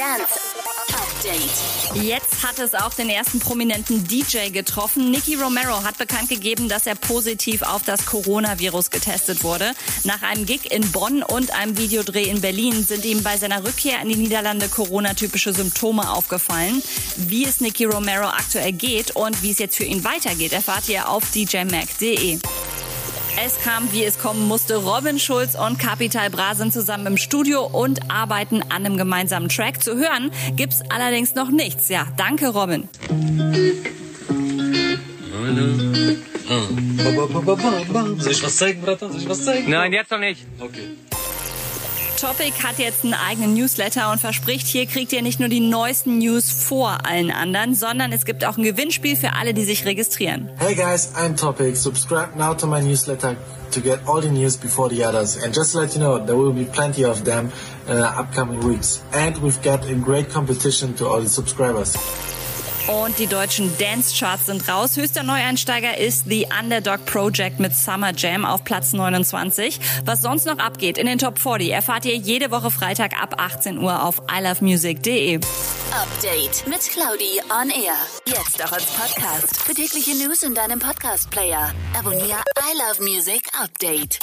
Update. Jetzt hat es auch den ersten prominenten DJ getroffen. Nicky Romero hat bekannt gegeben, dass er positiv auf das Coronavirus getestet wurde. Nach einem Gig in Bonn und einem Videodreh in Berlin sind ihm bei seiner Rückkehr in die Niederlande Corona-typische Symptome aufgefallen. Wie es Nicky Romero aktuell geht und wie es jetzt für ihn weitergeht, erfahrt ihr auf djmac.de. Es kam, wie es kommen musste. Robin Schulz und Capital Bra sind zusammen im Studio und arbeiten an einem gemeinsamen Track. Zu hören gibt's allerdings noch nichts. Ja, danke Robin. Soll ich was zeigen, Brata? Soll ich was zeigen? Nein, jetzt noch nicht. Okay. Topic hat jetzt einen eigenen Newsletter und verspricht, hier kriegt ihr nicht nur die neuesten News vor allen anderen, sondern es gibt auch ein Gewinnspiel für alle, die sich registrieren. Hey guys, I'm Topic. Subscribe now to my newsletter to get all the news before the others. And just to let you know, there will be plenty of them uh, upcoming weeks. And we've got a great competition to all the subscribers. Und die deutschen Dance-Charts sind raus. Höchster Neueinsteiger ist The Underdog Project mit Summer Jam auf Platz 29. Was sonst noch abgeht in den Top 40 erfahrt ihr jede Woche Freitag ab 18 Uhr auf ilovemusic.de. Update mit Claudi on Air. Jetzt auch als Podcast. Für tägliche News in deinem Podcast-Player. Abonniere I Love Music Update.